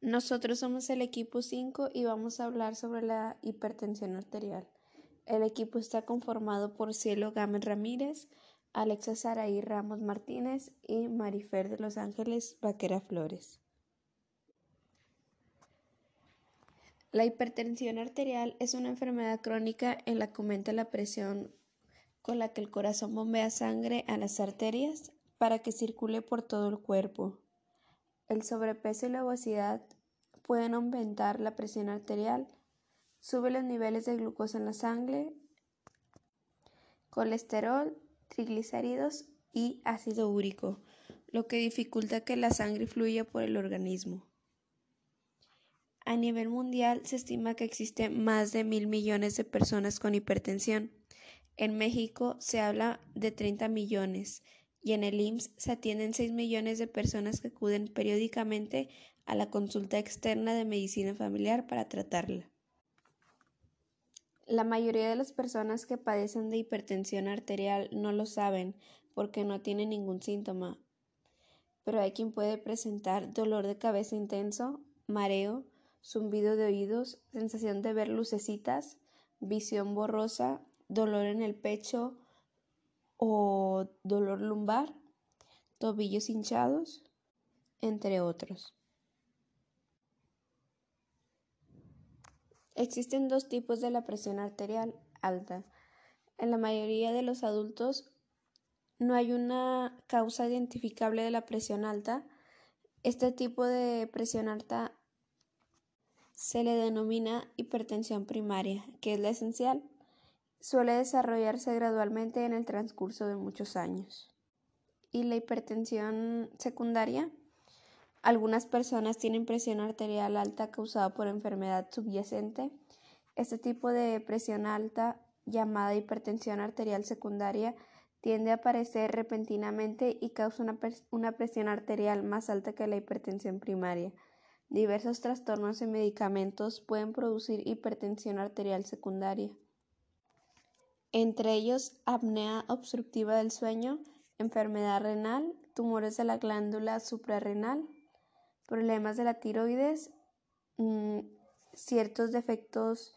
Nosotros somos el equipo 5 y vamos a hablar sobre la hipertensión arterial. El equipo está conformado por Cielo Gámez Ramírez, Alexa Saraí Ramos Martínez y Marifer de Los Ángeles Vaquera Flores. La hipertensión arterial es una enfermedad crónica en la que aumenta la presión con la que el corazón bombea sangre a las arterias para que circule por todo el cuerpo. El sobrepeso y la obesidad pueden aumentar la presión arterial, sube los niveles de glucosa en la sangre, colesterol, triglicéridos y ácido úrico, lo que dificulta que la sangre fluya por el organismo. A nivel mundial se estima que existen más de mil millones de personas con hipertensión. En México se habla de 30 millones y en el IMSS se atienden 6 millones de personas que acuden periódicamente a la consulta externa de medicina familiar para tratarla. La mayoría de las personas que padecen de hipertensión arterial no lo saben porque no tienen ningún síntoma, pero hay quien puede presentar dolor de cabeza intenso, mareo, zumbido de oídos, sensación de ver lucecitas, visión borrosa, dolor en el pecho, o dolor lumbar, tobillos hinchados, entre otros. Existen dos tipos de la presión arterial alta. En la mayoría de los adultos no hay una causa identificable de la presión alta. Este tipo de presión alta se le denomina hipertensión primaria, que es la esencial suele desarrollarse gradualmente en el transcurso de muchos años. ¿Y la hipertensión secundaria? Algunas personas tienen presión arterial alta causada por enfermedad subyacente. Este tipo de presión alta, llamada hipertensión arterial secundaria, tiende a aparecer repentinamente y causa una, presión arterial más alta que la hipertensión primaria. Diversos trastornos y medicamentos pueden producir hipertensión arterial secundaria entre ellos apnea obstructiva del sueño, enfermedad renal, tumores de la glándula suprarrenal, problemas de la tiroides, mm, ciertos defectos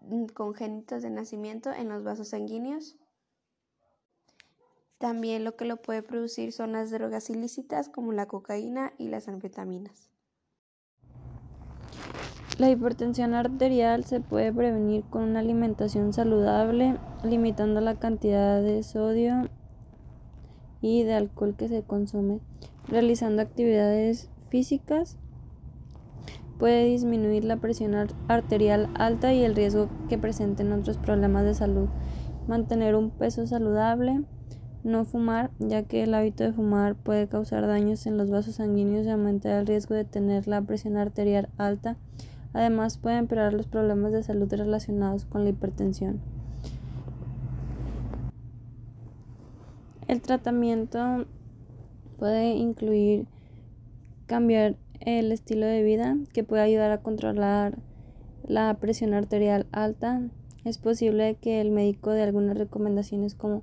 mm, congénitos de nacimiento en los vasos sanguíneos. También lo que lo puede producir son las drogas ilícitas como la cocaína y las anfetaminas. La hipertensión arterial se puede prevenir con una alimentación saludable, limitando la cantidad de sodio y de alcohol que se consume, realizando actividades físicas. Puede disminuir la presión arterial alta y el riesgo que presenten otros problemas de salud. Mantener un peso saludable, no fumar, ya que el hábito de fumar puede causar daños en los vasos sanguíneos y aumentar el riesgo de tener la presión arterial alta Además, puede empeorar los problemas de salud relacionados con la hipertensión. El tratamiento puede incluir cambiar el estilo de vida que puede ayudar a controlar la presión arterial alta. Es posible que el médico dé algunas recomendaciones como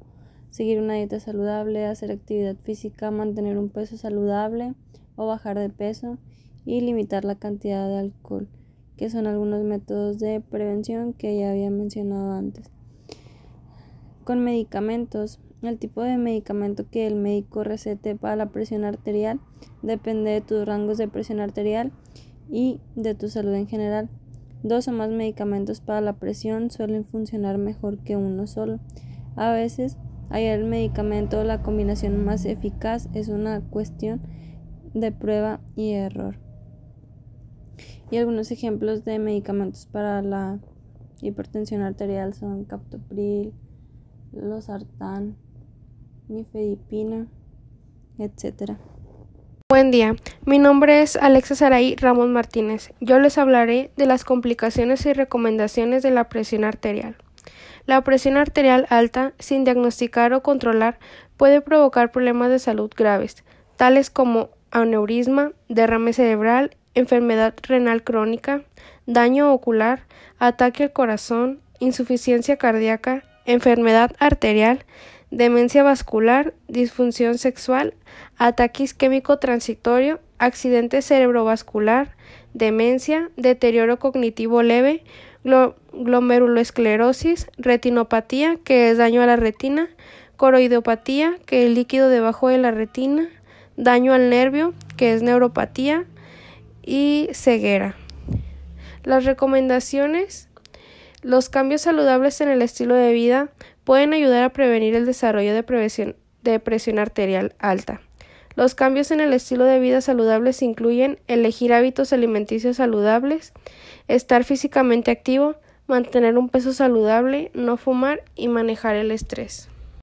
seguir una dieta saludable, hacer actividad física, mantener un peso saludable o bajar de peso y limitar la cantidad de alcohol que son algunos métodos de prevención que ya había mencionado antes. Con medicamentos, el tipo de medicamento que el médico recete para la presión arterial depende de tus rangos de presión arterial y de tu salud en general. Dos o más medicamentos para la presión suelen funcionar mejor que uno solo. A veces, hallar el medicamento o la combinación más eficaz es una cuestión de prueba y error. Y algunos ejemplos de medicamentos para la hipertensión arterial son captopril, losartán, nifedipina, etc. Buen día, mi nombre es Alexa Saraí Ramos Martínez. Yo les hablaré de las complicaciones y recomendaciones de la presión arterial. La presión arterial alta, sin diagnosticar o controlar, puede provocar problemas de salud graves, tales como aneurisma, derrame cerebral enfermedad renal crónica, daño ocular, ataque al corazón, insuficiencia cardíaca, enfermedad arterial, demencia vascular, disfunción sexual, ataque isquémico transitorio, accidente cerebrovascular, demencia, deterioro cognitivo leve, glomerulosclerosis, retinopatía, que es daño a la retina, coroidopatía, que es líquido debajo de la retina, daño al nervio, que es neuropatía, y ceguera. Las recomendaciones. Los cambios saludables en el estilo de vida pueden ayudar a prevenir el desarrollo de, presión arterial alta. Los cambios en el estilo de vida saludables incluyen elegir hábitos alimenticios saludables, estar físicamente activo, mantener un peso saludable, no fumar y manejar el estrés.